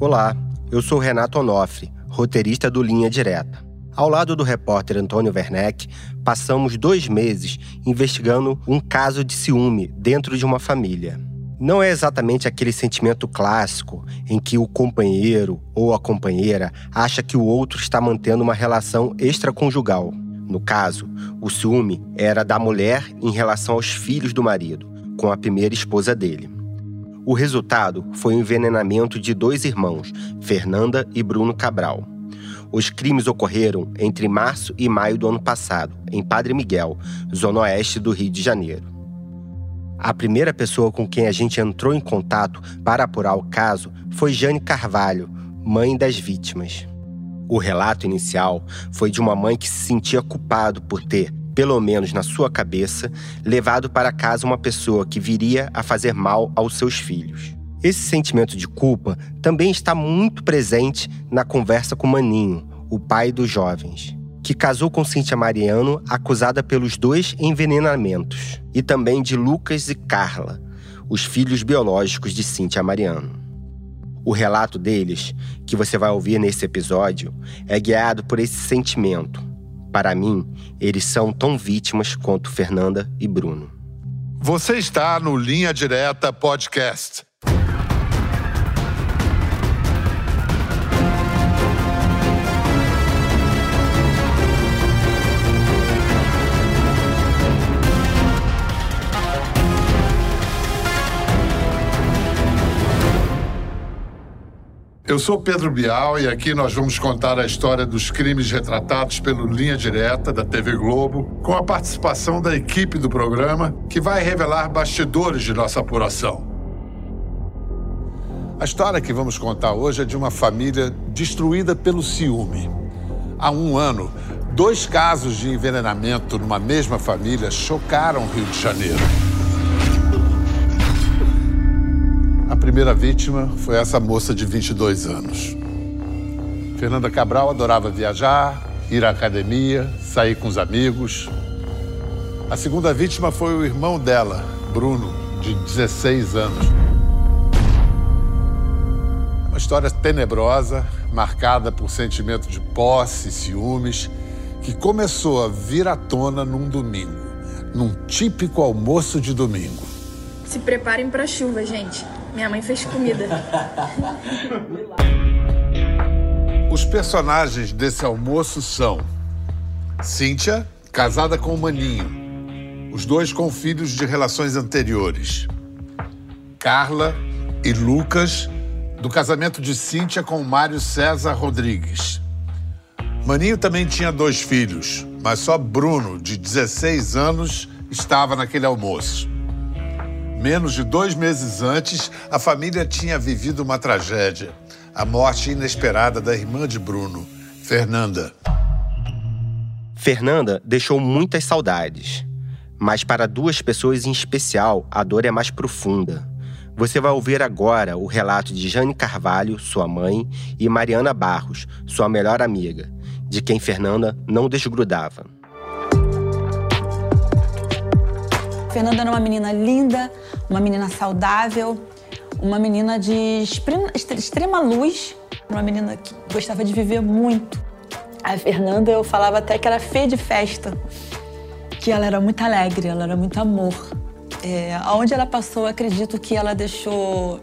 Olá, eu sou Renato Onofre, roteirista do Linha Direta. Ao lado do repórter Antônio Werneck, passamos dois meses investigando um caso de ciúme dentro de uma família. Não é exatamente aquele sentimento clássico em que o companheiro ou a companheira acha que o outro está mantendo uma relação extraconjugal. No caso, o ciúme era da mulher em relação aos filhos do marido, com a primeira esposa dele. O resultado foi o envenenamento de dois irmãos, Fernanda e Bruno Cabral. Os crimes ocorreram entre março e maio do ano passado, em Padre Miguel, zona oeste do Rio de Janeiro. A primeira pessoa com quem a gente entrou em contato para apurar o caso foi Jane Carvalho, mãe das vítimas. O relato inicial foi de uma mãe que se sentia culpado por ter, pelo menos na sua cabeça, levado para casa uma pessoa que viria a fazer mal aos seus filhos. Esse sentimento de culpa também está muito presente na conversa com Maninho, o pai dos jovens, que casou com Cíntia Mariano, acusada pelos dois envenenamentos, e também de Lucas e Carla, os filhos biológicos de Cíntia Mariano. O relato deles, que você vai ouvir nesse episódio, é guiado por esse sentimento, para mim, eles são tão vítimas quanto Fernanda e Bruno. Você está no Linha Direta Podcast. Eu sou Pedro Bial e aqui nós vamos contar a história dos crimes retratados pelo Linha Direta da TV Globo, com a participação da equipe do programa, que vai revelar bastidores de nossa apuração. A história que vamos contar hoje é de uma família destruída pelo ciúme. Há um ano, dois casos de envenenamento numa mesma família chocaram o Rio de Janeiro. Primeira vítima foi essa moça de 22 anos. Fernanda Cabral adorava viajar, ir à academia, sair com os amigos. A segunda vítima foi o irmão dela, Bruno, de 16 anos. É uma história tenebrosa, marcada por sentimento de posse e ciúmes, que começou a vir à tona num domingo, num típico almoço de domingo. Se preparem para a chuva, gente. Minha mãe fez comida. Os personagens desse almoço são Cíntia, casada com o Maninho, os dois com filhos de relações anteriores. Carla e Lucas, do casamento de Cíntia com Mário César Rodrigues. Maninho também tinha dois filhos, mas só Bruno, de 16 anos, estava naquele almoço. Menos de dois meses antes, a família tinha vivido uma tragédia: a morte inesperada da irmã de Bruno, Fernanda. Fernanda deixou muitas saudades, mas para duas pessoas em especial, a dor é mais profunda. Você vai ouvir agora o relato de Jane Carvalho, sua mãe, e Mariana Barros, sua melhor amiga, de quem Fernanda não desgrudava. Fernanda era uma menina linda, uma menina saudável, uma menina de extrema luz, uma menina que gostava de viver muito. A Fernanda, eu falava até que era feia de festa, que ela era muito alegre, ela era muito amor. É, aonde ela passou, acredito que ela deixou.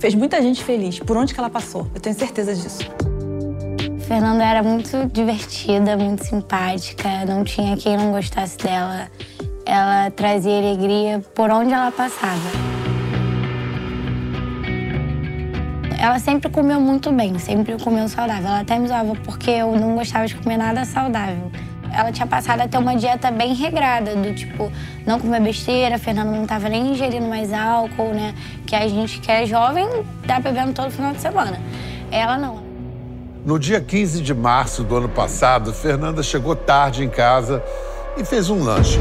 fez muita gente feliz, por onde que ela passou, eu tenho certeza disso. Fernanda era muito divertida, muito simpática, não tinha quem não gostasse dela ela trazia alegria por onde ela passava. Ela sempre comeu muito bem, sempre comeu saudável. Ela até me usava porque eu não gostava de comer nada saudável. Ela tinha passado a ter uma dieta bem regrada, do tipo, não comer besteira, a Fernanda não estava nem ingerindo mais álcool, né? Que a gente que é jovem tá bebendo todo final de semana. Ela não. No dia 15 de março do ano passado, Fernanda chegou tarde em casa e fez um lanche.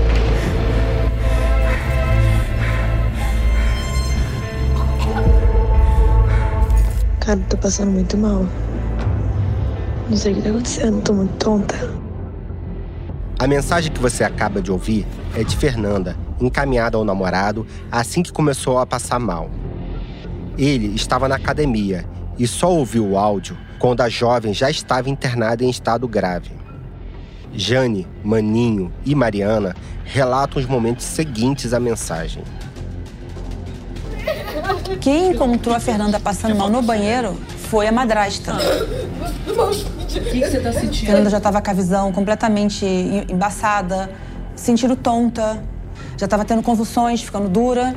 Cara, tô passando muito mal. Não sei o que tá acontecendo, tô muito tonta. A mensagem que você acaba de ouvir é de Fernanda, encaminhada ao namorado assim que começou a passar mal. Ele estava na academia e só ouviu o áudio quando a jovem já estava internada em estado grave. Jane, Maninho e Mariana relatam os momentos seguintes à mensagem. Quem encontrou a Fernanda passando mal no banheiro foi a madrasta. O que, que você tá sentindo? Fernanda já estava com a visão completamente embaçada, sentindo tonta, já estava tendo convulsões, ficando dura.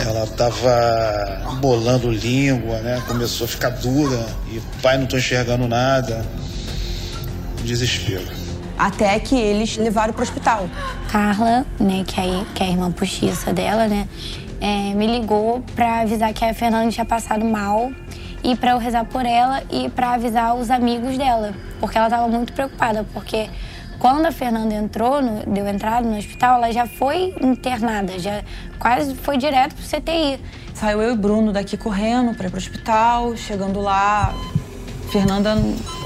Ela estava bolando língua, né? Começou a ficar dura e pai não tô enxergando nada. Desespero. Até que eles levaram para o hospital. Carla, né, que é, que é a irmã postiça dela, né, é, me ligou para avisar que a Fernanda tinha passado mal e para eu rezar por ela e para avisar os amigos dela, porque ela estava muito preocupada, porque quando a Fernanda entrou, no, deu entrada no hospital, ela já foi internada, já quase foi direto pro CTI. Saiu eu e Bruno daqui correndo para ir pro hospital, chegando lá, Fernanda,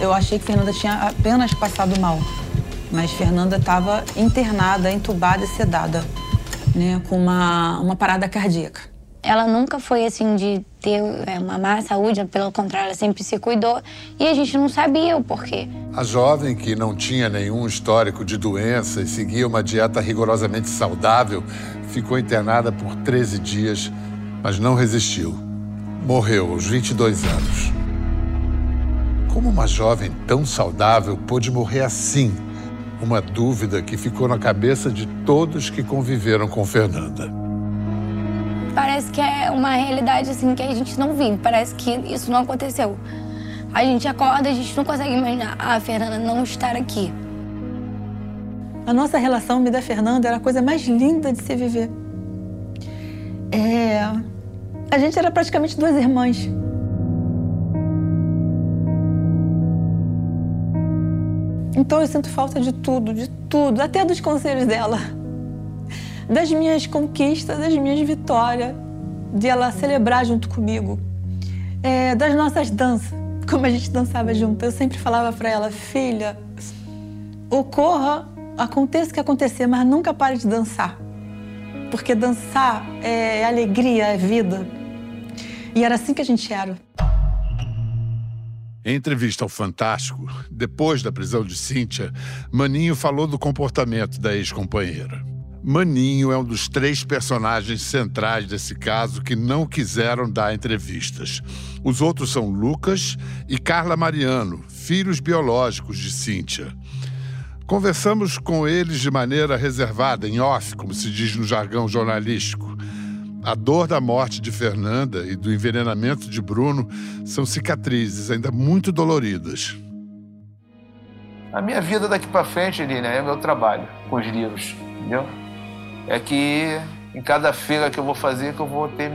eu achei que Fernanda tinha apenas passado mal, mas Fernanda estava internada, entubada e sedada, né, com uma, uma parada cardíaca. Ela nunca foi assim de ter é, uma má saúde, pelo contrário, ela sempre se cuidou e a gente não sabia o porquê. A jovem, que não tinha nenhum histórico de doença e seguia uma dieta rigorosamente saudável, ficou internada por 13 dias, mas não resistiu. Morreu aos 22 anos. Como uma jovem tão saudável pôde morrer assim? Uma dúvida que ficou na cabeça de todos que conviveram com Fernanda parece que é uma realidade assim que a gente não vive, parece que isso não aconteceu. A gente acorda, a gente não consegue imaginar a Fernanda não estar aqui. A nossa relação, me da Fernanda, era a coisa mais linda de se viver. É... A gente era praticamente duas irmãs. Então eu sinto falta de tudo, de tudo, até dos conselhos dela das minhas conquistas, das minhas vitórias, de ela celebrar junto comigo, é, das nossas danças, como a gente dançava junto. Eu sempre falava para ela, filha, ocorra, aconteça o que acontecer, mas nunca pare de dançar, porque dançar é alegria, é vida. E era assim que a gente era. Em entrevista ao Fantástico, depois da prisão de Cíntia, Maninho falou do comportamento da ex-companheira. Maninho é um dos três personagens centrais desse caso que não quiseram dar entrevistas. Os outros são Lucas e Carla Mariano, filhos biológicos de Cíntia. Conversamos com eles de maneira reservada, em off, como se diz no jargão jornalístico. A dor da morte de Fernanda e do envenenamento de Bruno são cicatrizes ainda muito doloridas. A minha vida daqui para frente, Lina, é meu trabalho com os livros, entendeu? é que em cada feira que eu vou fazer, que eu vou ter.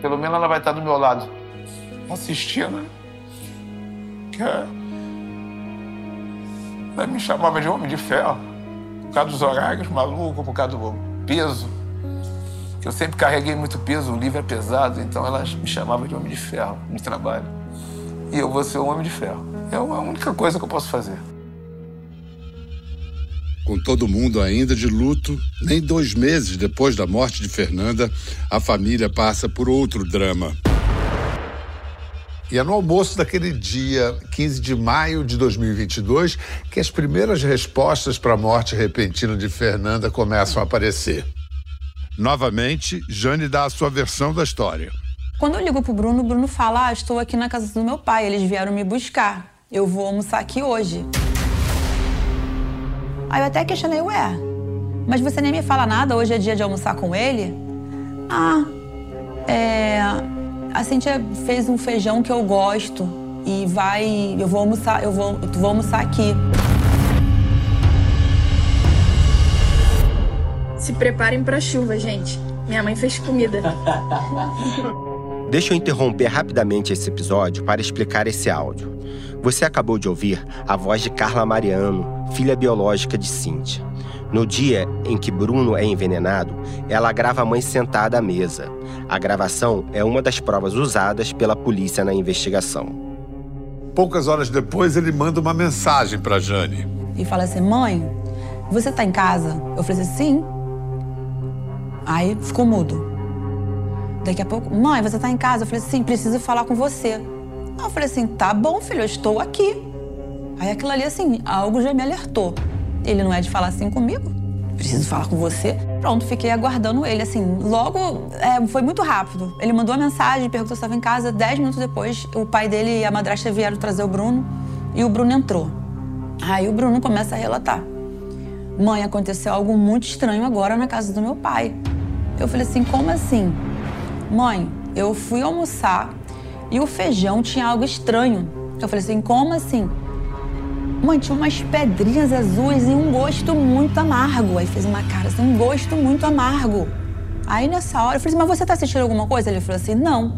Pelo menos ela vai estar do meu lado, assistindo. Que é... Ela me chamava de homem de ferro, por causa dos horários malucos, por causa do peso. Que eu sempre carreguei muito peso, o livro é pesado, então ela me chamava de homem de ferro no trabalho. E eu vou ser um homem de ferro. É a única coisa que eu posso fazer. Com todo mundo ainda de luto, nem dois meses depois da morte de Fernanda, a família passa por outro drama. E é no almoço daquele dia, 15 de maio de 2022, que as primeiras respostas para a morte repentina de Fernanda começam a aparecer. Novamente, Jane dá a sua versão da história. Quando eu ligo pro Bruno, o Bruno fala: Ah, estou aqui na casa do meu pai, eles vieram me buscar. Eu vou almoçar aqui hoje. Aí eu até questionei, ué, mas você nem me fala nada, hoje é dia de almoçar com ele? Ah, é. A Cintia fez um feijão que eu gosto e vai. Eu vou almoçar, eu vou, eu vou almoçar aqui. Se preparem pra chuva, gente. Minha mãe fez comida. Deixa eu interromper rapidamente esse episódio para explicar esse áudio. Você acabou de ouvir a voz de Carla Mariano, filha biológica de Cíntia. No dia em que Bruno é envenenado, ela grava a mãe sentada à mesa. A gravação é uma das provas usadas pela polícia na investigação. Poucas horas depois, ele manda uma mensagem para Jane. E fala assim: Mãe, você tá em casa? Eu falei assim: Sim. Aí ficou mudo. Daqui a pouco, mãe, você tá em casa? Eu falei assim: Sim, preciso falar com você. Eu falei assim: tá bom, filho, eu estou aqui. Aí aquilo ali, assim, algo já me alertou. Ele não é de falar assim comigo? Preciso falar com você. Pronto, fiquei aguardando ele, assim. Logo, é, foi muito rápido. Ele mandou uma mensagem, perguntou se estava em casa. Dez minutos depois, o pai dele e a madrasta vieram trazer o Bruno. E o Bruno entrou. Aí o Bruno começa a relatar. Mãe, aconteceu algo muito estranho agora na casa do meu pai. Eu falei assim, como assim? Mãe, eu fui almoçar e o feijão tinha algo estranho. Eu falei assim, como assim? Mãe, tinha umas pedrinhas azuis e um gosto muito amargo. Aí fez uma cara assim, um gosto muito amargo. Aí nessa hora, eu falei assim, mas você tá sentindo alguma coisa? Ele falou assim, não.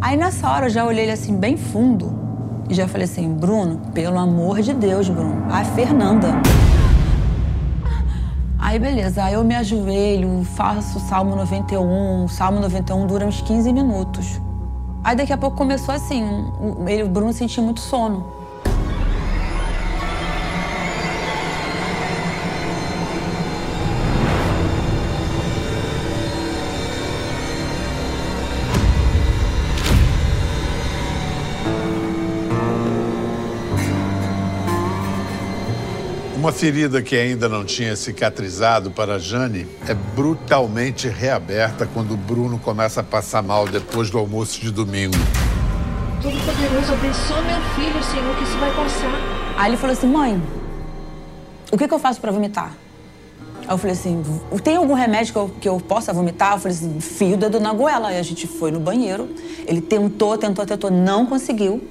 Aí nessa hora eu já olhei ele assim, bem fundo. E já falei assim, Bruno, pelo amor de Deus, Bruno, a Fernanda. Aí beleza, aí eu me ajoelho, faço o Salmo 91. O Salmo 91 dura uns 15 minutos. Aí daqui a pouco começou assim, ele, o Bruno sentia muito sono. Uma ferida que ainda não tinha cicatrizado para Jane é brutalmente reaberta quando Bruno começa a passar mal depois do almoço de domingo. Todo-Poderoso, abençoa meu filho, Senhor, que isso vai passar. Aí ele falou assim: mãe, o que, que eu faço para vomitar? Aí eu falei assim: tem algum remédio que eu, que eu possa vomitar? Eu falei assim: fio dedo na goela. Aí a gente foi no banheiro. Ele tentou, tentou, tentou, não conseguiu.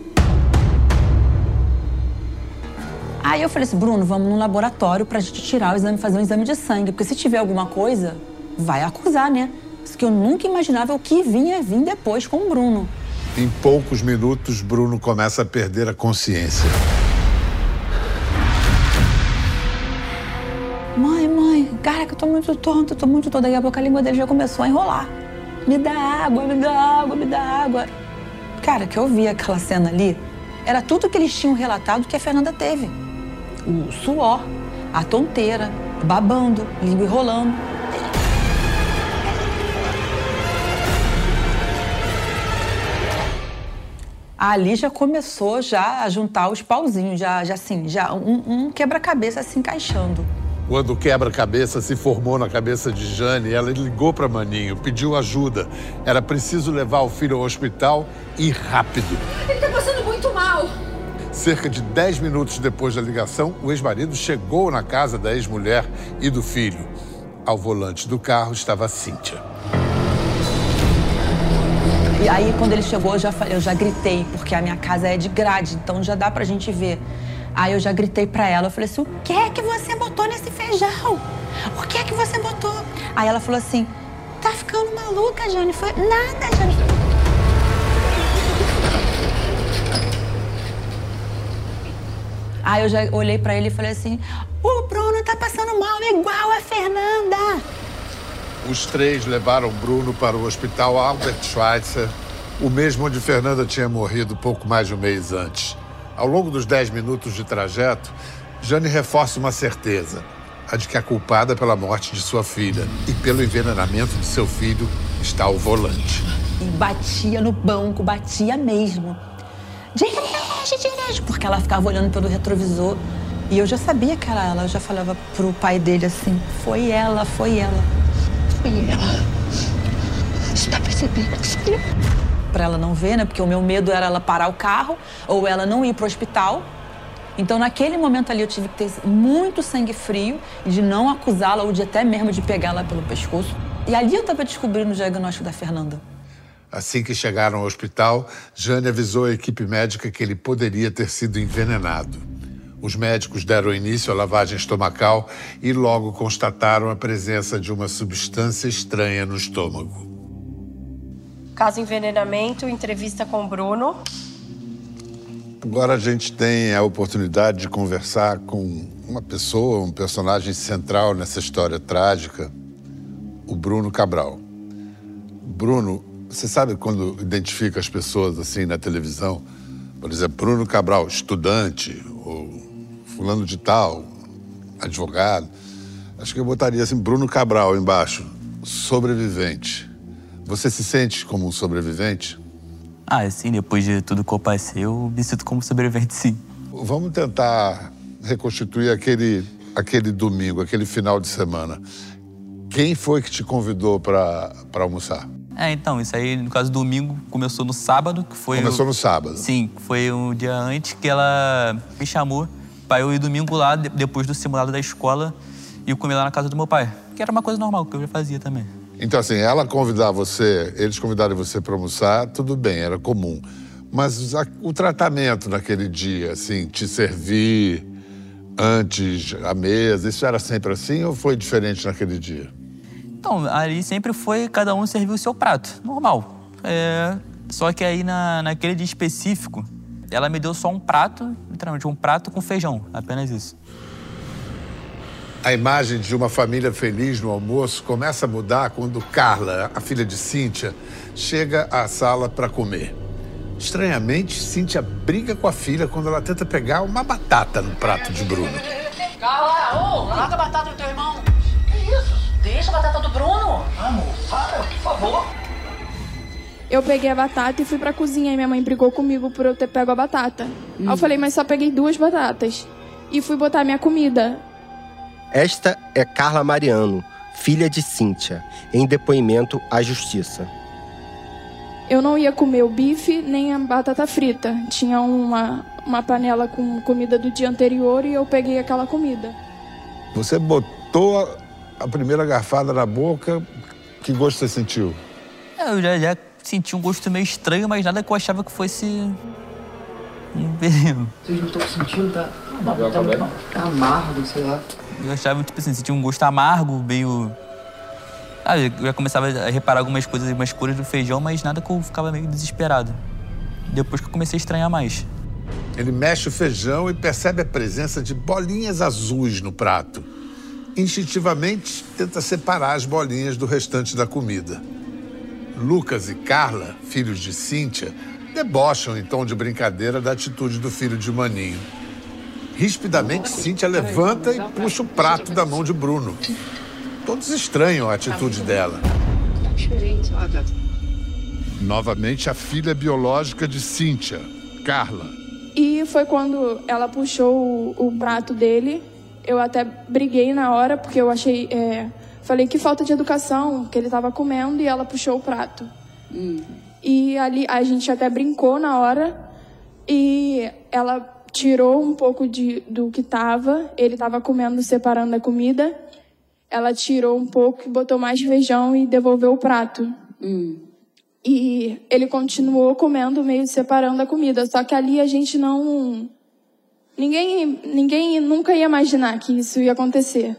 Aí eu falei assim, Bruno, vamos no laboratório pra gente tirar o exame, fazer um exame de sangue. Porque se tiver alguma coisa, vai acusar, né? Isso que eu nunca imaginava o que vinha vir depois com o Bruno. Em poucos minutos, Bruno começa a perder a consciência. Mãe, mãe, cara, que eu tô muito tonto, eu tô muito tonto. Daqui a pouco a língua dele já começou a enrolar. Me dá água, me dá água, me dá água. Cara, que eu vi aquela cena ali, era tudo que eles tinham relatado que a Fernanda teve o suor, a tonteira, babando, língua enrolando. Ali já começou já a juntar os pauzinhos, já, já assim, já um, um quebra-cabeça se encaixando. Quando o quebra-cabeça se formou na cabeça de Jane, ela ligou para Maninho, pediu ajuda. Era preciso levar o filho ao hospital e rápido. Ele tá passando muito mal. Cerca de 10 minutos depois da ligação, o ex-marido chegou na casa da ex-mulher e do filho. Ao volante do carro estava a Cíntia. E aí, quando ele chegou, eu já, eu já gritei, porque a minha casa é de grade, então já dá pra gente ver. Aí eu já gritei pra ela, eu falei assim, o que é que você botou nesse feijão? O que é que você botou? Aí ela falou assim, tá ficando maluca, Jane? Foi nada, Jane. Aí eu já olhei para ele e falei assim: o Bruno tá passando mal igual a Fernanda. Os três levaram Bruno para o hospital Albert Schweitzer, o mesmo onde Fernanda tinha morrido pouco mais de um mês antes. Ao longo dos dez minutos de trajeto, Jane reforça uma certeza: a de que a culpada pela morte de sua filha e pelo envenenamento de seu filho está ao volante. E batia no banco, batia mesmo. Dirige, dirige, porque ela ficava olhando pelo retrovisor. E eu já sabia que era ela, eu já falava pro pai dele assim: foi ela, foi ela. Foi ela. Você tá percebendo que foi? Pra ela não ver, né? Porque o meu medo era ela parar o carro ou ela não ir pro hospital. Então, naquele momento ali, eu tive que ter muito sangue frio de não acusá-la ou de até mesmo de pegá-la pelo pescoço. E ali eu tava descobrindo o diagnóstico da Fernanda. Assim que chegaram ao hospital, Jane avisou a equipe médica que ele poderia ter sido envenenado. Os médicos deram início à lavagem estomacal e logo constataram a presença de uma substância estranha no estômago. Caso envenenamento, entrevista com Bruno. Agora a gente tem a oportunidade de conversar com uma pessoa, um personagem central nessa história trágica, o Bruno Cabral. Bruno você sabe quando identifica as pessoas assim na televisão? Por exemplo, Bruno Cabral, estudante, ou fulano de tal, advogado. Acho que eu botaria assim, Bruno Cabral embaixo, sobrevivente. Você se sente como um sobrevivente? Ah, sim, depois de tudo que eu passei, eu me sinto como sobrevivente, sim. Vamos tentar reconstituir aquele, aquele domingo, aquele final de semana. Quem foi que te convidou para almoçar? É, então, isso aí, no caso, domingo começou no sábado, que foi. Começou o... no sábado? Sim, foi um dia antes que ela me chamou para eu ir domingo lá, depois do simulado da escola, e comer lá na casa do meu pai. Que era uma coisa normal, que eu já fazia também. Então, assim, ela convidar você, eles convidaram você para almoçar, tudo bem, era comum. Mas a, o tratamento naquele dia, assim, te servir antes a mesa, isso era sempre assim ou foi diferente naquele dia? Então, ali sempre foi cada um servir o seu prato, normal. É, só que aí na, naquele dia específico, ela me deu só um prato, literalmente um prato com feijão, apenas isso. A imagem de uma família feliz no almoço começa a mudar quando Carla, a filha de Cíntia, chega à sala para comer. Estranhamente, Cíntia briga com a filha quando ela tenta pegar uma batata no prato de Bruno. Carla, ô, oh, larga a batata do teu irmão. Deixa a batata do Bruno. Amor, para, por favor. Eu peguei a batata e fui pra cozinha e minha mãe brigou comigo por eu ter pego a batata. Hum. Aí eu falei, mas só peguei duas batatas. E fui botar minha comida. Esta é Carla Mariano, filha de Cíntia, em depoimento à justiça. Eu não ia comer o bife nem a batata frita. Tinha uma, uma panela com comida do dia anterior e eu peguei aquela comida. Você botou a, primeira garfada na boca, que gosto você sentiu? É, eu já, já senti um gosto meio estranho, mas nada que eu achava que fosse um veneno. Vocês não estão sentindo? Tá, tá, tá amargo, sei lá. Eu achava, tipo assim, sentia um gosto amargo, meio. Ah, eu já começava a reparar algumas coisas, algumas cores do feijão, mas nada que eu ficava meio desesperado. Depois que eu comecei a estranhar mais. Ele mexe o feijão e percebe a presença de bolinhas azuis no prato. Instintivamente, tenta separar as bolinhas do restante da comida. Lucas e Carla, filhos de Cíntia, debocham em tom de brincadeira da atitude do filho de Maninho. Rispidamente, Cíntia levanta e puxa o prato da mão de Bruno. Todos estranham a atitude dela. Novamente, a filha biológica de Cíntia, Carla. E foi quando ela puxou o, o prato dele. Eu até briguei na hora, porque eu achei. É, falei que falta de educação, que ele estava comendo, e ela puxou o prato. Hum. E ali a gente até brincou na hora. E ela tirou um pouco de, do que estava, ele estava comendo, separando a comida. Ela tirou um pouco, botou mais feijão e devolveu o prato. Hum. E ele continuou comendo, meio separando a comida. Só que ali a gente não. Ninguém, ninguém nunca ia imaginar que isso ia acontecer.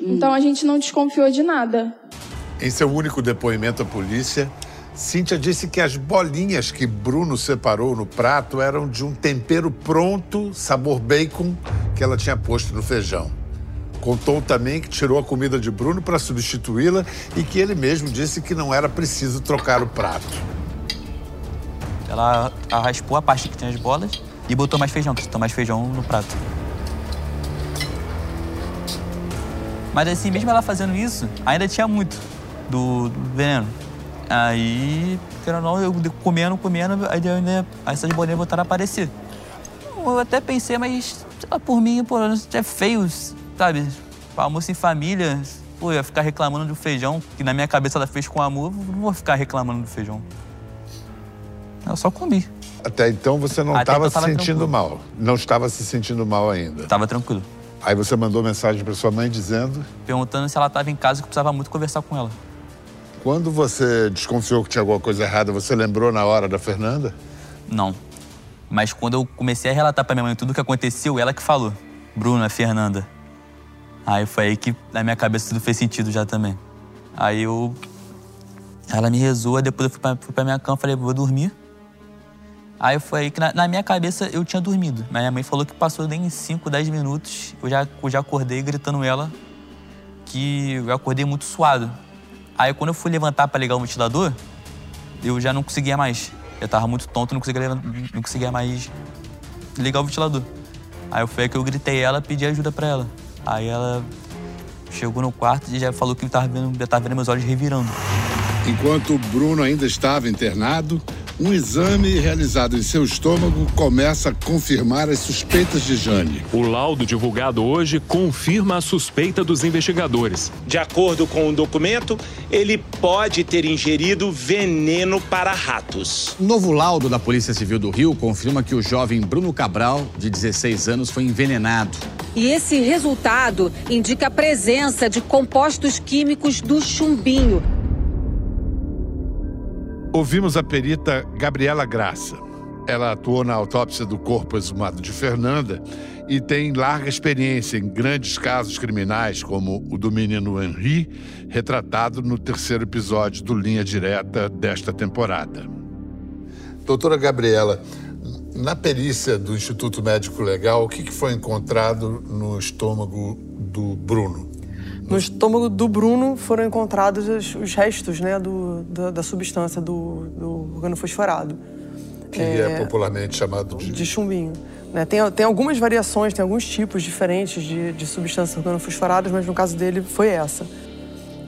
Hum. Então a gente não desconfiou de nada. Em seu único depoimento à polícia, Cíntia disse que as bolinhas que Bruno separou no prato eram de um tempero pronto, sabor bacon, que ela tinha posto no feijão. Contou também que tirou a comida de Bruno para substituí-la e que ele mesmo disse que não era preciso trocar o prato. Ela raspou a parte que tinha as bolas e botou mais feijão, botou mais feijão no prato. Mas assim, mesmo ela fazendo isso, ainda tinha muito do, do veneno. Aí, querendo ou não, eu comendo, comendo, aí né, essas bolinhas voltaram a aparecer. Eu até pensei, mas lá, por mim, pô, é feio, sabe? Almoço em família, pô, ia ficar reclamando do feijão, que na minha cabeça ela fez com amor, não vou ficar reclamando do feijão. Eu só comi. Até então você não estava então se sentindo tranquilo. mal. Não estava se sentindo mal ainda. Estava tranquilo. Aí você mandou mensagem para sua mãe dizendo? Perguntando se ela estava em casa, que precisava muito conversar com ela. Quando você desconfiou que tinha alguma coisa errada, você lembrou na hora da Fernanda? Não. Mas quando eu comecei a relatar para minha mãe tudo o que aconteceu, ela que falou. Bruna, Fernanda. Aí foi aí que na minha cabeça tudo fez sentido já também. Aí eu. Ela me rezou, depois eu fui pra, fui pra minha cama e falei, vou dormir. Aí foi aí que na, na, minha cabeça eu tinha dormido. Minha mãe falou que passou nem 5, 10 minutos. Eu já, eu já acordei gritando ela que eu acordei muito suado. Aí quando eu fui levantar para ligar o ventilador, eu já não conseguia mais. Eu tava muito tonto, não conseguia, não conseguia mais ligar o ventilador. Aí foi aí que eu gritei ela, pedi ajuda para ela. Aí ela chegou no quarto e já falou que tava vendo, já tava vendo meus olhos revirando. Enquanto o Bruno ainda estava internado, Um exame realizado em seu estômago começa a confirmar as suspeitas de Jane. O laudo divulgado hoje confirma a suspeita dos investigadores. De acordo com o documento, ele pode ter ingerido veneno para ratos. Novo laudo da Polícia Civil do Rio confirma que o jovem Bruno Cabral, de 16 anos, foi envenenado. E esse resultado indica a presença de compostos químicos do chumbinho. Ouvimos a perita Gabriela Graça. Ela atuou na autópsia do corpo exumado de Fernanda e tem larga experiência em grandes casos criminais, como o do menino Henri, retratado no terceiro episódio do Linha Direta desta temporada. Doutora Gabriela, na perícia do Instituto Médico Legal, o que foi encontrado no estômago do Bruno? No estômago do Bruno foram encontrados os restos né, do, da, da substância do, do organofosforado. Que é, é, popularmente chamado de... De chumbinho. Né? Tem, tem algumas variações, tem alguns tipos diferentes de, de substâncias organofosforadas, mas no caso dele foi essa.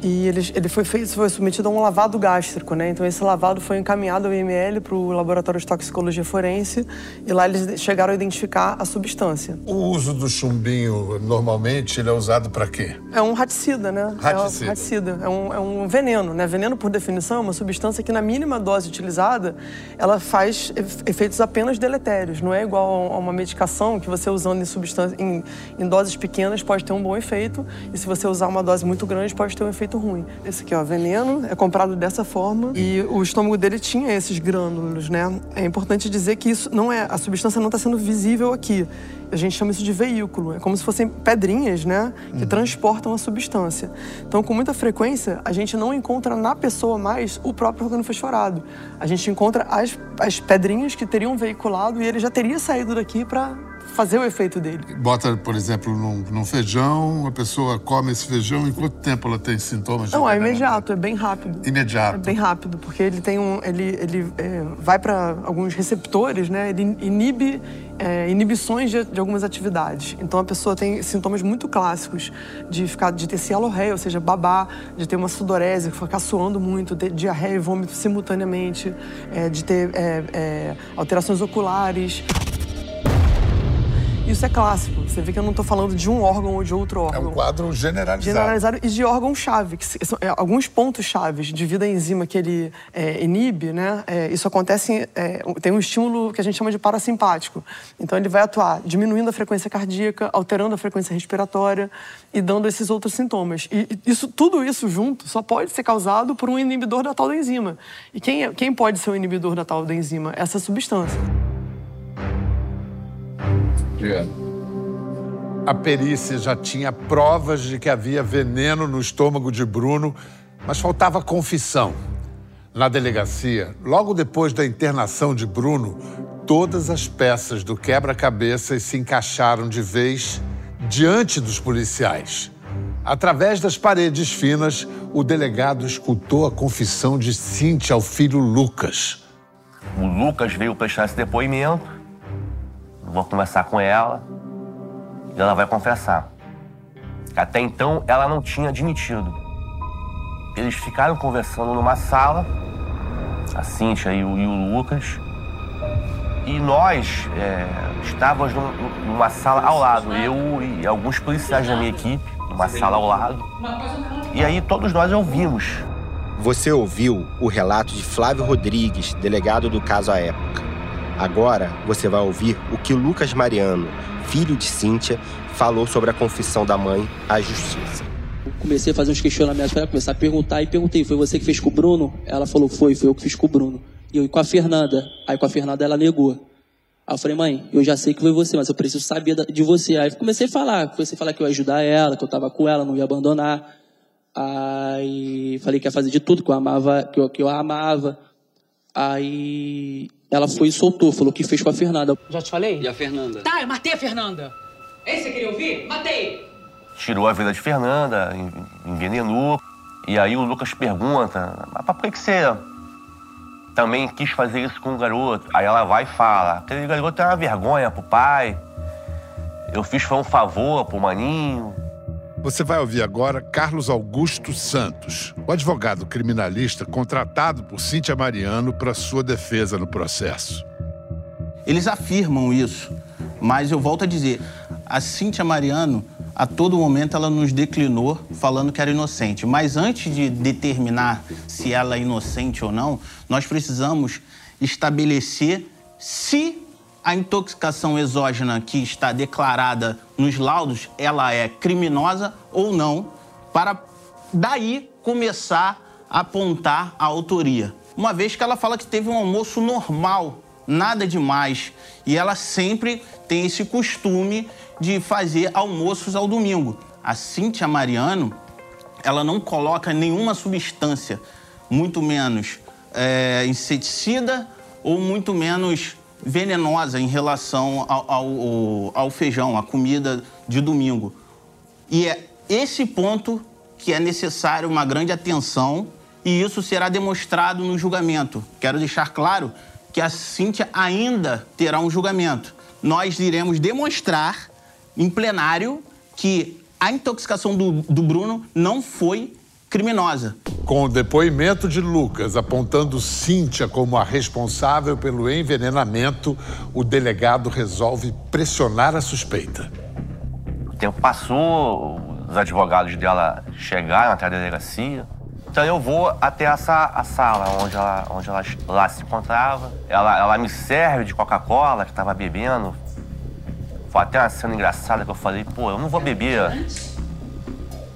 E ele, ele foi, feito, foi submetido a um lavado gástrico, né? Então esse lavado foi encaminhado ao IML para o Laboratório de Toxicologia Forense e lá eles chegaram a identificar a substância. O uso do chumbinho, normalmente, ele é usado para quê? É um raticida, né? Raticida. É um, raticida. É um, é um veneno, né? Veneno, por definição, é uma substância que na mínima dose utilizada, ela faz efeitos apenas deletérios. Não é igual a uma medicação que você usando em, substância, em, em doses pequenas pode ter um bom efeito e se você usar uma dose muito grande pode ter um efeito efeito ruim. Esse aqui, ó, veneno, é comprado dessa forma e o estômago dele tinha esses grânulos, né? É importante dizer que isso não é, a substância não está sendo visível aqui. A gente chama isso de veículo. É como se fossem pedrinhas, né? Que uhum. transportam a substância. Então, com muita frequência, a gente não encontra na pessoa mais o próprio órgão fosforado. A gente encontra as, as pedrinhas que teriam veiculado e ele já teria saído daqui para fazer o efeito dele. Bota, por exemplo, num, num, feijão, a pessoa come esse feijão, em quanto tempo ela tem sintomas? Não, é imediato, é bem rápido. Imediato? É bem rápido, porque ele tem um, ele, ele é, vai para alguns receptores, né? Ele inibe é, inibições de, de, algumas atividades. Então a pessoa tem sintomas muito clássicos de ficar, de ter cialorreia, ou seja, babar, de ter uma sudorese, ficar suando muito, ter diarreia e vômito simultaneamente, é, de ter é, é alterações oculares. Isso é clássico. Você vê que eu não estou falando de um órgão ou de outro órgão. É um quadro generalizado. Generalizado e de órgão-chave. É, alguns pontos chaves devido à enzima que ele é, inibe, né? É, isso acontece, é, tem um estímulo que a gente chama de parasimpático. Então ele vai atuar diminuindo a frequência cardíaca, alterando a frequência respiratória e dando esses outros sintomas. E isso, tudo isso junto só pode ser causado por um inibidor da tal da enzima. E quem, é, quem pode ser o inibidor da tal da enzima? Essa substância. A perícia já tinha provas de que havia veneno no estômago de Bruno, mas faltava confissão. Na delegacia, logo depois da internação de Bruno, todas as peças do quebra-cabeças se encaixaram de vez diante dos policiais. Através das paredes finas, o delegado escutou a confissão de Cíntia ao filho Lucas. O Lucas veio prestar esse depoimento vou conversar com ela e ela vai confessar. Até então, ela não tinha admitido. Eles ficaram conversando numa sala, a Cíntia e o, e o Lucas, e nós é, estávamos numa sala ao lado, eu e alguns policiais da minha equipe, numa sala ao lado. E aí todos nós ouvimos. Você ouviu o relato de Flávio Rodrigues, delegado do caso à época. Agora você vai ouvir o que Lucas Mariano, filho de Cíntia, falou sobre a confissão da mãe à justiça. Comecei a fazer uns questionamentos, para começar a perguntar e perguntei: foi você que fez com o Bruno? Ela falou: foi, foi eu que fiz com o Bruno. E eu com a Fernanda. Aí com a Fernanda ela negou. Aí eu falei, mãe, eu já sei que foi você, mas eu preciso saber de você. Aí comecei a falar, comecei a falar que eu ia ajudar ela, que eu estava com ela, não ia abandonar. Aí falei que ia fazer de tudo, que eu amava, que eu, que eu amava. Aí ela foi e soltou, falou que fez com a Fernanda. Já te falei? E a Fernanda? Tá, eu matei a Fernanda. É isso que você queria ouvir? Matei! Tirou a vida de Fernanda, envenenou. E aí o Lucas pergunta, mas por que, que você também quis fazer isso com o garoto? Aí ela vai e fala, aquele garoto é uma vergonha pro pai. Eu fiz foi um favor pro maninho. Você vai ouvir agora Carlos Augusto Santos, o advogado criminalista contratado por Cíntia Mariano para sua defesa no processo. Eles afirmam isso, mas eu volto a dizer, a Cíntia Mariano, a todo momento, ela nos declinou falando que era inocente. Mas antes de determinar se ela é inocente ou não, nós precisamos estabelecer se a intoxicação exógena que está declarada nos laudos, ela é criminosa ou não, para daí começar a apontar a autoria. Uma vez que ela fala que teve um almoço normal, nada demais, e ela sempre tem esse costume de fazer almoços ao domingo. A Cíntia Mariano, ela não coloca nenhuma substância, muito menos é, inseticida ou muito menos venenosa em relação ao, ao, ao feijão, à comida de domingo. E é esse ponto que é necessário uma grande atenção e isso será demonstrado no julgamento. Quero deixar claro que a Cíntia ainda terá um julgamento. Nós iremos demonstrar em plenário que a intoxicação do, do Bruno não foi criminosa. Com o depoimento de Lucas apontando Cíntia como a responsável pelo envenenamento, o delegado resolve pressionar a suspeita. O tempo passou, os advogados dela chegaram até a delegacia. Então eu vou até essa a sala onde ela, onde ela se encontrava. Ela, ela me serve de Coca-Cola que estava bebendo. Foi até uma cena engraçada que eu falei, pô, eu não vou beber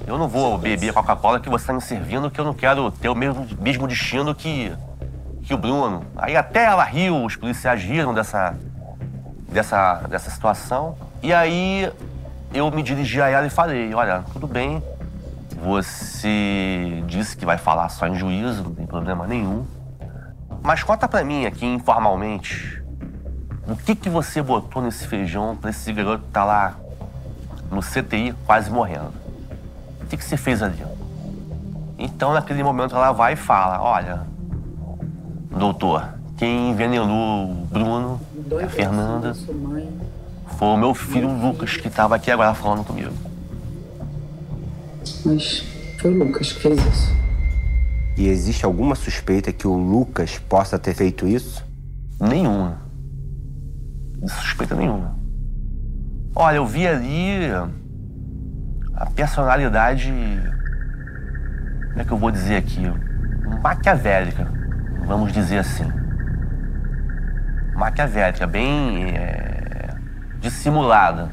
eu não vou beber a Coca-Cola que você está me servindo, que eu não quero ter o mesmo, mesmo destino que, que o Bruno. Aí até ela riu, os policiais riram dessa, dessa, dessa situação. E aí eu me dirigi a ela e falei, olha, tudo bem, você disse que vai falar só em juízo, não tem problema nenhum. Mas conta pra mim aqui informalmente, o que que você botou nesse feijão pra esse garoto que tá lá no CTI quase morrendo? Que, que você fez ali? Então, naquele momento, ela vai e fala: Olha, doutor, quem envenenou o Bruno, a Fernanda, foi o meu filho Lucas, que estava aqui agora falando comigo. Mas foi o Lucas que fez isso. E existe alguma suspeita que o Lucas possa ter feito isso? Nenhuma. Suspeita nenhuma. Olha, eu vi ali a personalidade, como é que eu vou dizer aqui? Maquiavélica, vamos dizer assim. Maquiavélica, bem é, dissimulada.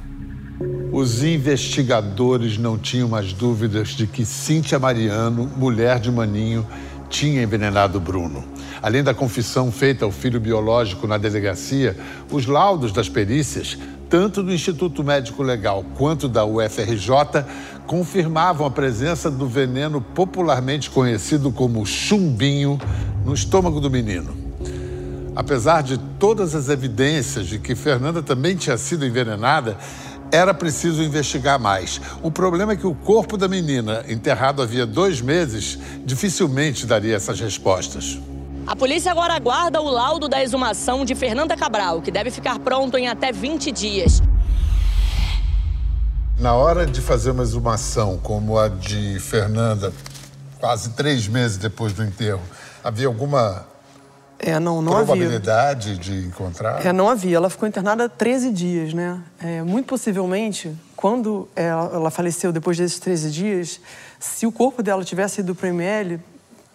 Os investigadores não tinham mais dúvidas de que Cíntia Mariano, mulher de Maninho, tinha envenenado Bruno. Além da confissão feita ao filho biológico na delegacia, os laudos das perícias tanto do Instituto Médico Legal quanto da UFRJ, confirmavam a presença do veneno popularmente conhecido como chumbinho no estômago do menino. Apesar de todas as evidências de que Fernanda também tinha sido envenenada, era preciso investigar mais. O problema é que o corpo da menina, enterrado havia dois meses, dificilmente daria essas respostas. A polícia agora aguarda o laudo da exumação de Fernanda Cabral, que deve ficar pronto em até 20 dias. Na hora de fazer uma exumação como a de Fernanda, quase três meses depois do enterro, havia alguma é, não, não probabilidade havia. de encontrar? É, não havia. Ela ficou internada 13 dias, né? É, muito possivelmente, quando ela, ela faleceu depois desses 13 dias, se o corpo dela tivesse ido para o ML,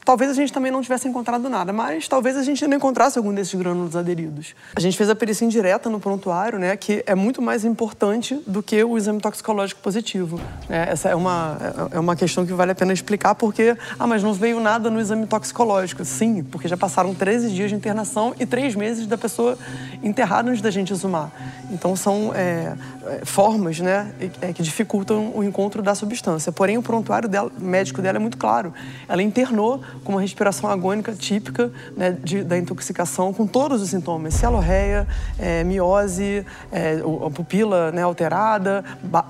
Talvez a gente também não tivesse encontrado nada, mas talvez a gente não encontrasse algum desses grânulos aderidos. A gente fez a perícia indireta no prontuário, né, que é muito mais importante do que o exame toxicológico positivo. É, essa é uma, é uma questão que vale a pena explicar, porque, ah, mas não veio nada no exame toxicológico. Sim, porque já passaram 13 dias de internação e 3 meses da pessoa enterrada antes da gente exumar. Então, são é, é formas né, é, que dificultam o encontro da substância. Porém, o prontuário dela, médico dela é muito claro. Ela internou com uma respiração agônica típica né, de, da intoxicação, com todos os sintomas: celorreia, é, miose, é, a pupila né, alterada,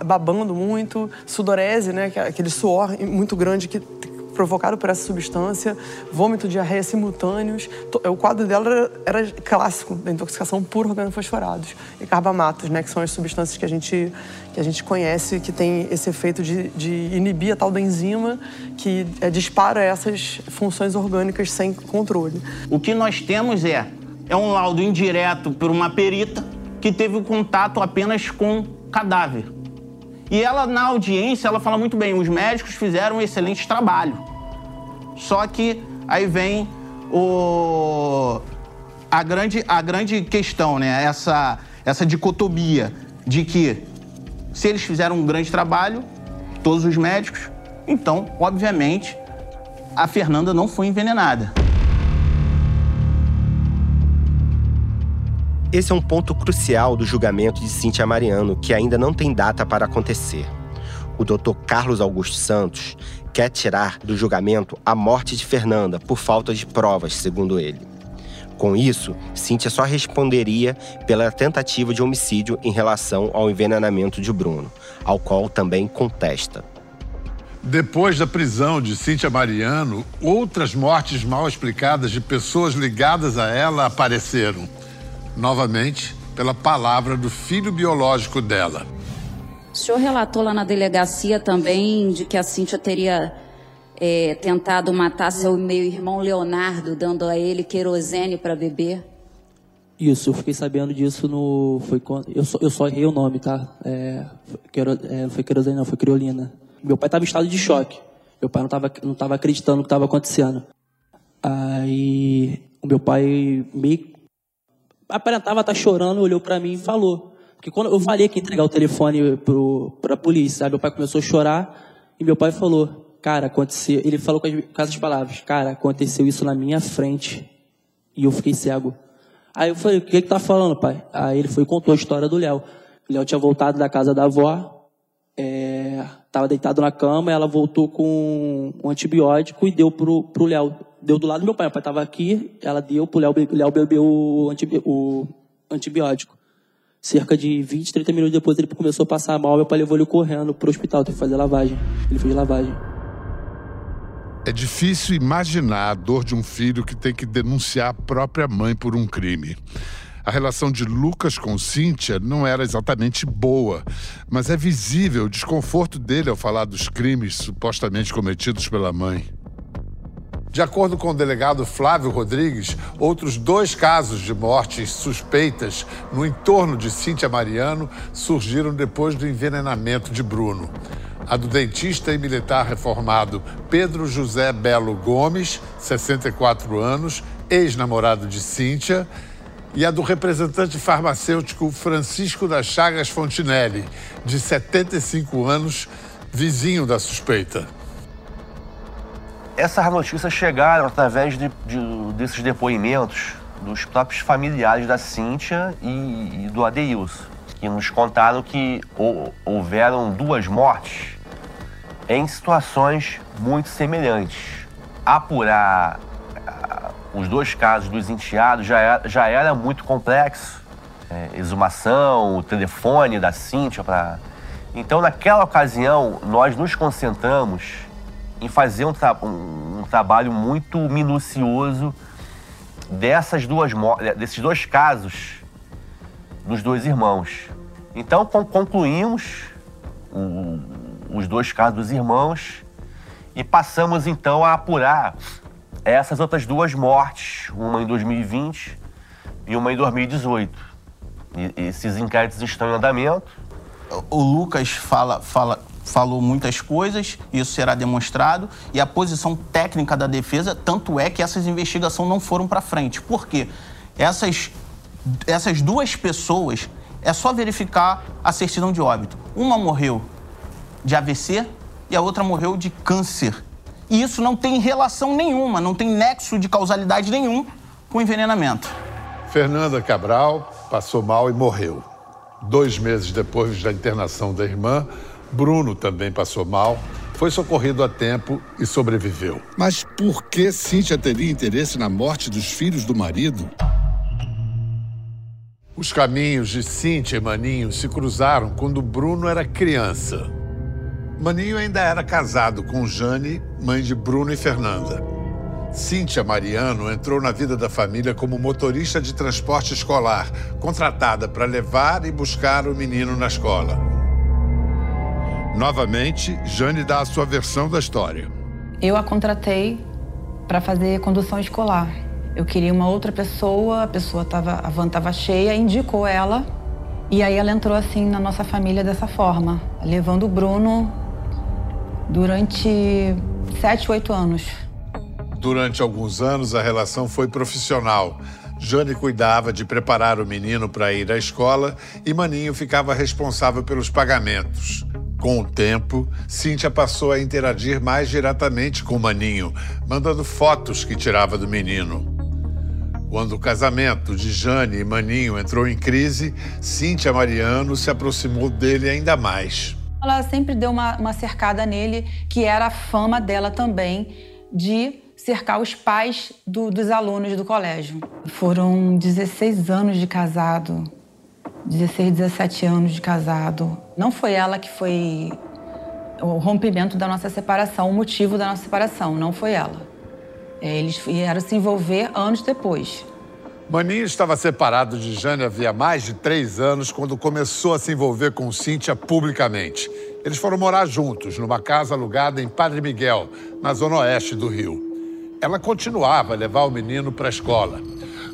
babando muito, sudorese, né, é aquele suor muito grande que provocado por essa substância, vômito, diarreia simultâneos. O quadro dela era, era clássico da intoxicação por organofosforados e carbamatos, né, que são as substâncias que a gente, que a gente conhece que tem esse efeito de, de inibir a tal da enzima que é, dispara essas funções orgânicas sem controle. O que nós temos é, é um laudo indireto por uma perita que teve o contato apenas com cadáver. E ela, na audiência, ela fala muito bem: os médicos fizeram um excelente trabalho. Só que aí vem o, a, grande, a grande questão, né? Essa, essa dicotomia de que se eles fizeram um grande trabalho, todos os médicos, então, obviamente, a Fernanda não foi envenenada. Esse é um ponto crucial do julgamento de Cíntia Mariano, que ainda não tem data para acontecer. O Dr. Carlos Augusto Santos quer tirar do julgamento a morte de Fernanda por falta de provas, segundo ele. Com isso, Cíntia só responderia pela tentativa de homicídio em relação ao envenenamento de Bruno, ao qual também contesta. Depois da prisão de Cíntia Mariano, outras mortes mal explicadas de pessoas ligadas a ela apareceram novamente, pela palavra do filho biológico dela. O senhor relatou lá na delegacia também de que a Cíntia teria é, tentado matar seu meio-irmão Leonardo, dando a ele querosene para beber. Isso, eu fiquei sabendo disso no. Foi eu, só, eu só errei o nome, tá? É, quero, é, foi querosene, não, foi criolina. Meu pai estava em estado de choque. Meu pai não estava não tava acreditando no que estava acontecendo. Aí o meu pai meio aparentava estar tá chorando, olhou para mim e falou. Porque quando eu falei que ia entregar o telefone para a polícia, sabe? meu pai começou a chorar e meu pai falou, cara, aconteceu. Ele falou com, as, com palavras, cara, aconteceu isso na minha frente e eu fiquei cego. Aí eu falei, o que que tá falando, pai? Aí ele foi e contou a história do Léo. O Léo tinha voltado da casa da avó, é, tava deitado na cama, ela voltou com um antibiótico e deu pro, pro Léo deu do lado do meu pai. Meu pai estava aqui, ela deu pro Léo, o Léo bebeu o, o antibiótico. Cerca de 20, 30 minutos depois ele começou a passar mal, meu pai levou ele correndo pro hospital, teve que fazer lavagem. Ele fez lavagem. É difícil imaginar a dor de um filho que tem que denunciar a própria mãe por um crime. A relação de Lucas com Cíntia não era exatamente boa, mas é visível o desconforto dele ao falar dos crimes supostamente cometidos pela mãe. De acordo com o delegado Flávio Rodrigues, outros dois casos de mortes suspeitas no entorno de Cíntia Mariano surgiram depois do envenenamento de Bruno. A do dentista e militar reformado Pedro José Belo Gomes, 64 anos, ex-namorado de Cíntia, e a do representante farmacêutico Francisco das Chagas Fontinelli, de 75 anos, vizinho da suspeita. Essas notícias chegaram através de, de, desses depoimentos dos próprios familiares da Cíntia e, e do Adeilson, que nos contaram que houveram duas mortes em situações muito semelhantes. Apurar uh, os dois casos dos enteados já era, já era muito complexo. É, exumação, o telefone da Cíntia para. Então, naquela ocasião, nós nos concentramos em fazer um, tra um, um trabalho muito minucioso dessas duas desses dois casos dos dois irmãos. Então concluímos o, os dois casos dos irmãos e passamos então a apurar essas outras duas mortes, uma em 2020 e uma em 2018. E, esses inquéritos estão em andamento. O Lucas fala, fala falou muitas coisas, isso será demonstrado, e a posição técnica da defesa, tanto é que essas investigações não foram para frente. Por quê? Essas, essas duas pessoas, é só verificar a certidão de óbito. Uma morreu de AVC e a outra morreu de câncer. E isso não tem relação nenhuma, não tem nexo de causalidade nenhum com envenenamento. Fernanda Cabral passou mal e morreu. Dois meses depois da internação da irmã, Bruno também passou mal, foi socorrido a tempo e sobreviveu. Mas por que Cíntia teria interesse na morte dos filhos do marido? Os caminhos de Cíntia e Maninho se cruzaram quando Bruno era criança. Maninho ainda era casado com Jane, mãe de Bruno e Fernanda. Cíntia Mariano entrou na vida da família como motorista de transporte escolar, contratada para levar e buscar o menino na escola. Novamente, Jane dá a sua versão da história. Eu a contratei para fazer condução escolar. Eu queria uma outra pessoa, a pessoa tava, a van estava cheia, indicou ela. E aí ela entrou assim na nossa família dessa forma, levando o Bruno durante sete, oito anos. Durante alguns anos, a relação foi profissional. Jane cuidava de preparar o menino para ir à escola e Maninho ficava responsável pelos pagamentos. Com o tempo, Cíntia passou a interagir mais diretamente com Maninho, mandando fotos que tirava do menino. Quando o casamento de Jane e Maninho entrou em crise, Cíntia Mariano se aproximou dele ainda mais. Ela sempre deu uma, uma cercada nele, que era a fama dela também de cercar os pais do, dos alunos do colégio. Foram 16 anos de casado, 16, 17 anos de casado. Não foi ela que foi o rompimento da nossa separação, o motivo da nossa separação, não foi ela. É, eles vieram se envolver anos depois. Maninho estava separado de Jane havia mais de três anos quando começou a se envolver com Cíntia publicamente. Eles foram morar juntos numa casa alugada em Padre Miguel, na zona oeste do Rio. Ela continuava a levar o menino para a escola.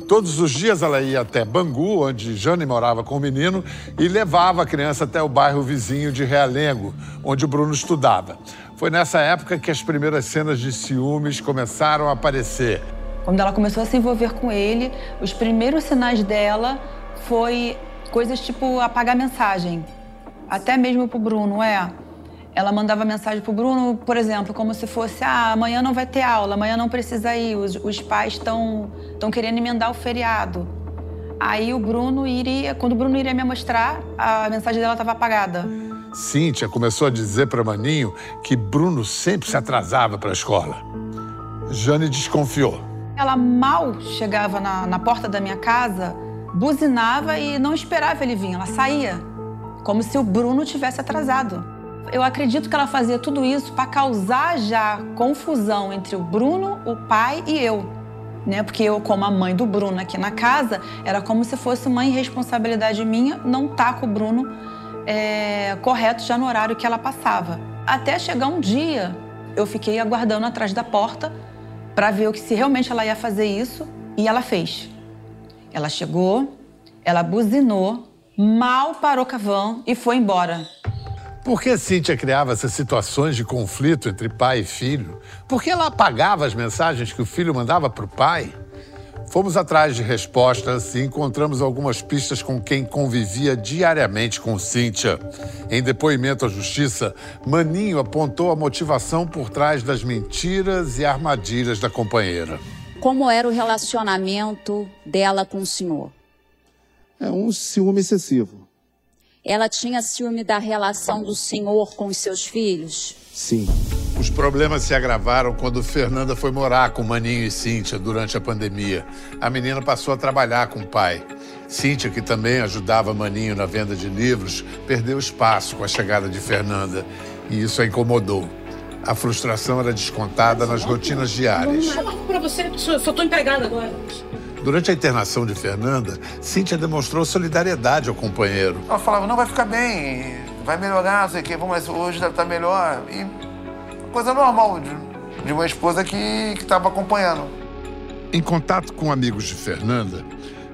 Todos os dias ela ia até Bangu, onde Jane morava com o menino, e levava a criança até o bairro vizinho de Realengo, onde o Bruno estudava. Foi nessa época que as primeiras cenas de ciúmes começaram a aparecer. Quando ela começou a se envolver com ele, os primeiros sinais dela foi coisas tipo apagar mensagem. Até mesmo pro Bruno, é. Ela mandava mensagem pro Bruno, por exemplo, como se fosse: ah, amanhã não vai ter aula, amanhã não precisa ir, os, os pais estão querendo emendar o feriado. Aí o Bruno iria, quando o Bruno iria me mostrar, a mensagem dela estava apagada. Cíntia começou a dizer para Maninho que Bruno sempre se atrasava para a escola. Jane desconfiou. Ela mal chegava na, na porta da minha casa, buzinava e não esperava ele vir, ela saía, como se o Bruno tivesse atrasado. Eu acredito que ela fazia tudo isso para causar já confusão entre o Bruno, o pai e eu. Né? Porque eu, como a mãe do Bruno aqui na casa, era como se fosse uma irresponsabilidade minha não estar tá com o Bruno é, correto já no horário que ela passava. Até chegar um dia, eu fiquei aguardando atrás da porta para ver se realmente ela ia fazer isso e ela fez. Ela chegou, ela buzinou, mal parou com a van e foi embora. Por que Cíntia criava essas situações de conflito entre pai e filho? Por que ela apagava as mensagens que o filho mandava para o pai? Fomos atrás de respostas e encontramos algumas pistas com quem convivia diariamente com Cíntia. Em depoimento à justiça, Maninho apontou a motivação por trás das mentiras e armadilhas da companheira. Como era o relacionamento dela com o senhor? É um ciúme excessivo. Ela tinha ciúme da relação do senhor com os seus filhos? Sim. Os problemas se agravaram quando Fernanda foi morar com Maninho e Cíntia durante a pandemia. A menina passou a trabalhar com o pai. Cíntia, que também ajudava Maninho na venda de livros, perdeu espaço com a chegada de Fernanda. E isso a incomodou. A frustração era descontada nas rotinas diárias. Para você, só estou empregada agora. Durante a internação de Fernanda, Cíntia demonstrou solidariedade ao companheiro. Ela falava, não, vai ficar bem, vai melhorar, não sei o quê, mas hoje deve estar melhor. E coisa normal de, de uma esposa que estava acompanhando. Em contato com amigos de Fernanda,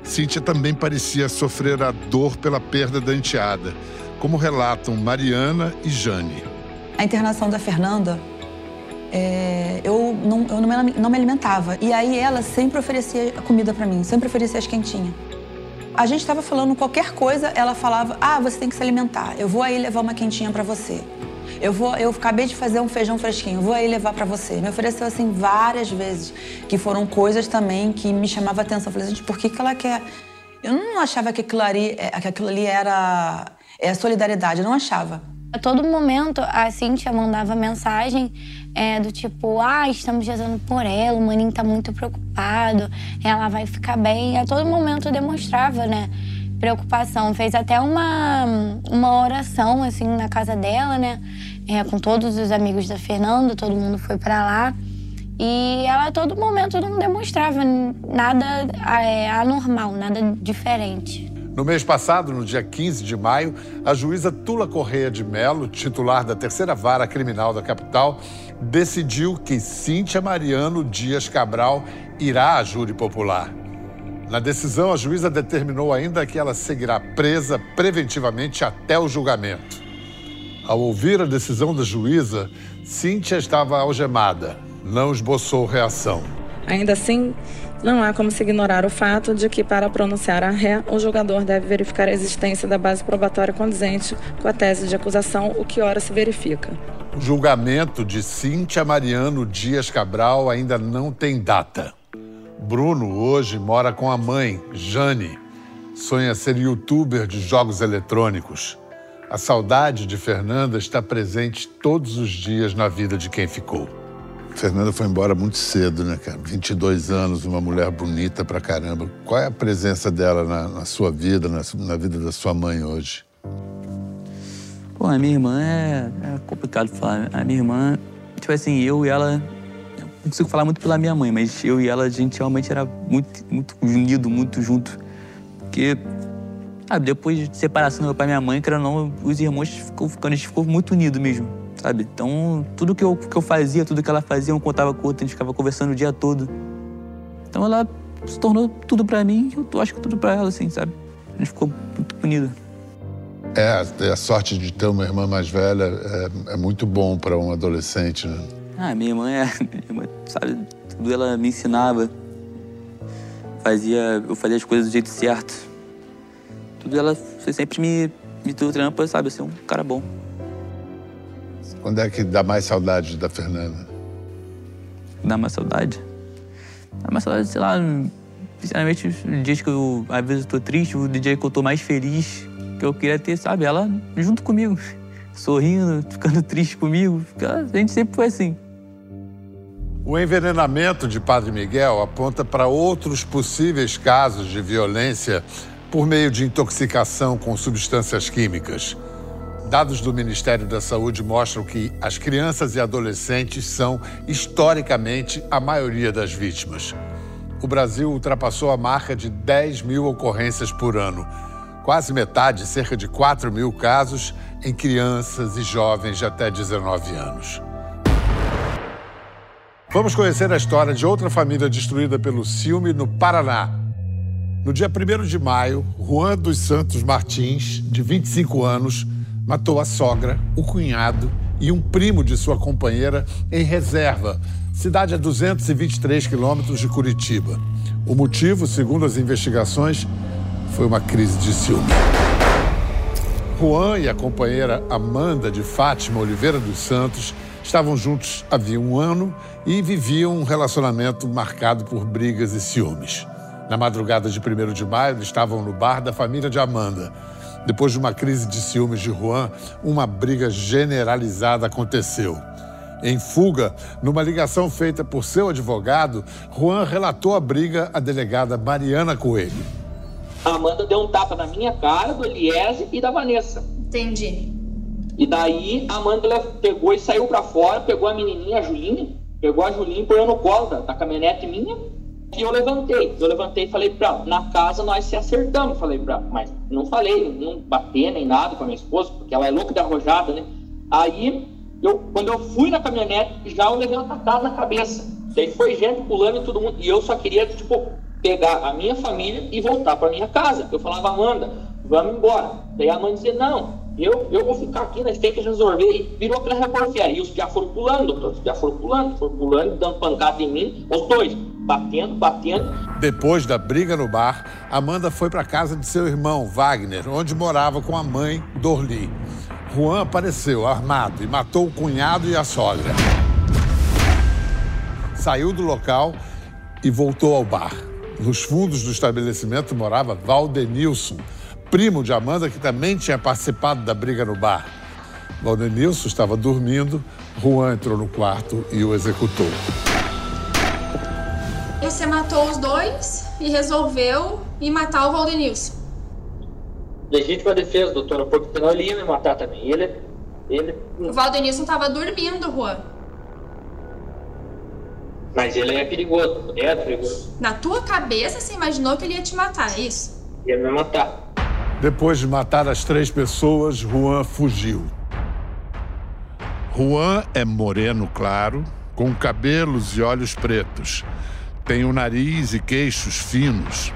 Cíntia também parecia sofrer a dor pela perda da enteada, como relatam Mariana e Jane. A internação da Fernanda é, eu, não, eu não, me, não me alimentava. E aí ela sempre oferecia comida para mim, sempre oferecia as quentinhas. A gente estava falando qualquer coisa, ela falava: Ah, você tem que se alimentar. Eu vou aí levar uma quentinha para você. Eu vou, eu acabei de fazer um feijão fresquinho, vou aí levar para você. Me ofereceu assim várias vezes, que foram coisas também que me chamavam a atenção. Eu falei, gente, por que, que ela quer? Eu não achava que aquilo ali, é, que aquilo ali era é, solidariedade, eu não achava. A todo momento a Cintia mandava mensagem é, do tipo, ah, estamos rezando por ela, o maninho tá muito preocupado, ela vai ficar bem. A todo momento demonstrava, né, preocupação. Fez até uma, uma oração, assim, na casa dela, né, é, com todos os amigos da Fernanda, todo mundo foi para lá. E ela a todo momento não demonstrava nada é, anormal, nada diferente. No mês passado, no dia 15 de maio, a juíza Tula Correia de Melo, titular da terceira vara criminal da capital, decidiu que Cíntia Mariano Dias Cabral irá à júri popular. Na decisão, a juíza determinou ainda que ela seguirá presa preventivamente até o julgamento. Ao ouvir a decisão da juíza, Cíntia estava algemada, não esboçou reação. Ainda assim, não há como se ignorar o fato de que, para pronunciar a ré, o julgador deve verificar a existência da base probatória condizente com a tese de acusação, o que ora se verifica. O julgamento de Cíntia Mariano Dias Cabral ainda não tem data. Bruno hoje mora com a mãe, Jane. Sonha ser youtuber de jogos eletrônicos. A saudade de Fernanda está presente todos os dias na vida de quem ficou. Fernanda foi embora muito cedo, né, cara? 22 anos, uma mulher bonita pra caramba. Qual é a presença dela na, na sua vida, na, na, vida da sua mãe hoje? Pô, a minha irmã é, é complicado falar. A minha irmã, tipo assim, eu e ela não consigo falar muito pela minha mãe, mas eu e ela, a gente realmente era muito, muito unido, muito junto. Porque, sabe, depois de separação do meu pai e minha mãe, que não, os irmãos ficou ficando, a gente ficou muito unido mesmo, sabe? Então, tudo que eu, que eu fazia, tudo que ela fazia, eu contava com outra, a gente ficava conversando o dia todo. Então, ela se tornou tudo pra mim e eu acho que tudo pra ela, assim, sabe? A gente ficou muito unido. É, a sorte de ter uma irmã mais velha é, é muito bom para um adolescente, né? Ah, minha mãe, é, minha irmã, sabe, tudo ela me ensinava. Fazia, eu fazia as coisas do jeito certo. Tudo ela sempre me, me doutrinou pra, sabe, ser um cara bom. Quando é que dá mais saudade da Fernanda? Dá mais saudade? Dá mais saudade, sei lá, sinceramente, dias que eu, às vezes, eu tô triste, o dia que eu tô mais feliz, que eu queria ter, sabe, ela junto comigo. Sorrindo, ficando triste comigo. A gente sempre foi assim. O envenenamento de Padre Miguel aponta para outros possíveis casos de violência por meio de intoxicação com substâncias químicas. Dados do Ministério da Saúde mostram que as crianças e adolescentes são, historicamente, a maioria das vítimas. O Brasil ultrapassou a marca de 10 mil ocorrências por ano. Quase metade, cerca de 4 mil casos, em crianças e jovens de até 19 anos. Vamos conhecer a história de outra família destruída pelo ciúme no Paraná. No dia 1 de maio, Juan dos Santos Martins, de 25 anos, matou a sogra, o cunhado e um primo de sua companheira em Reserva, cidade a 223 quilômetros de Curitiba. O motivo, segundo as investigações, foi uma crise de ciúme. Juan e a companheira Amanda de Fátima Oliveira dos Santos estavam juntos havia um ano e viviam um relacionamento marcado por brigas e ciúmes. Na madrugada de 1 de maio, eles estavam no bar da família de Amanda. Depois de uma crise de ciúmes de Juan, uma briga generalizada aconteceu. Em fuga, numa ligação feita por seu advogado, Juan relatou a briga à delegada Mariana Coelho. A Amanda deu um tapa na minha cara, do Eliese e da Vanessa. Entendi. E daí a Amanda pegou e saiu para fora, pegou a menininha, a Julinha, Pegou a Julinha e pôs no colo da, da caminhonete minha. E eu levantei. Eu levantei e falei pra na casa nós se acertamos. Falei pra mas não falei, não bater nem nada com a minha esposa, porque ela é louca de arrojada, né? Aí, eu, quando eu fui na caminhonete, já eu levei uma tacada na cabeça. Daí foi gente pulando e todo mundo. E eu só queria, tipo, pegar a minha família e voltar pra minha casa. Eu falava, Amanda, vamos embora. Daí a Amanda dizia, não, eu, eu vou ficar aqui, nós temos que resolver. E virou aquela reporféria. E os já foram pulando, doutor. Os já foram pulando, foram pulando, dando pancada em mim. Os dois, batendo, batendo. Depois da briga no bar, Amanda foi para casa de seu irmão, Wagner, onde morava com a mãe, Dorli. Juan apareceu armado e matou o cunhado e a sogra. Saiu do local e voltou ao bar. Nos fundos do estabelecimento morava Valdenilson, primo de Amanda, que também tinha participado da briga no bar. Valdenilson estava dormindo, Juan entrou no quarto e o executou. Você matou os dois e resolveu ir matar o Valdenilson. Legítima defesa, doutora, porque senão ele ia me matar também. Ele Ele. O Valdenilson tava dormindo, Juan. Mas ele é perigoso, é perigoso. Na tua cabeça, você imaginou que ele ia te matar, é isso? Ia me matar. Depois de matar as três pessoas, Juan fugiu. Juan é moreno claro, com cabelos e olhos pretos. Tem o nariz e queixos finos.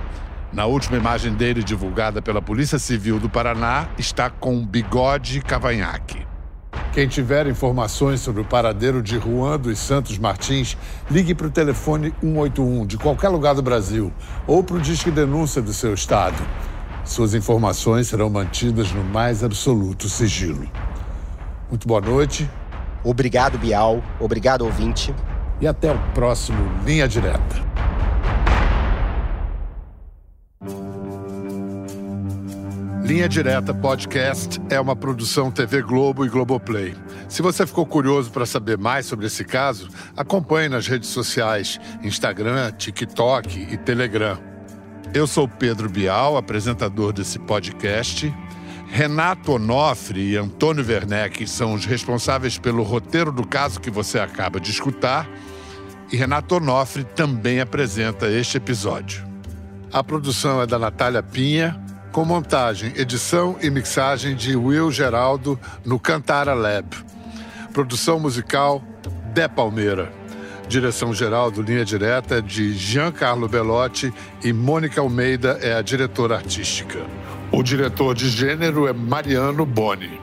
Na última imagem dele divulgada pela Polícia Civil do Paraná, está com bigode e cavanhaque. Quem tiver informações sobre o paradeiro de Juan dos Santos Martins, ligue para o telefone 181 de qualquer lugar do Brasil ou para o Disque Denúncia do seu estado. Suas informações serão mantidas no mais absoluto sigilo. Muito boa noite. Obrigado, Bial. Obrigado, ouvinte. E até o próximo Linha Direta. Linha Direta Podcast é uma produção TV Globo e Globoplay. Se você ficou curioso para saber mais sobre esse caso, acompanhe nas redes sociais, Instagram, TikTok e Telegram. Eu sou Pedro Bial, apresentador desse podcast. Renato Onofre e Antônio Werneck são os responsáveis pelo roteiro do caso que você acaba de escutar. E Renato Onofre também apresenta este episódio. A produção é da Natália Pinha, com montagem, edição e mixagem de Will Geraldo no Cantara Lab. Produção musical De Palmeira. Direção-geral do Linha Direta de Giancarlo Bellotti e Mônica Almeida é a diretora artística. O diretor de gênero é Mariano Boni.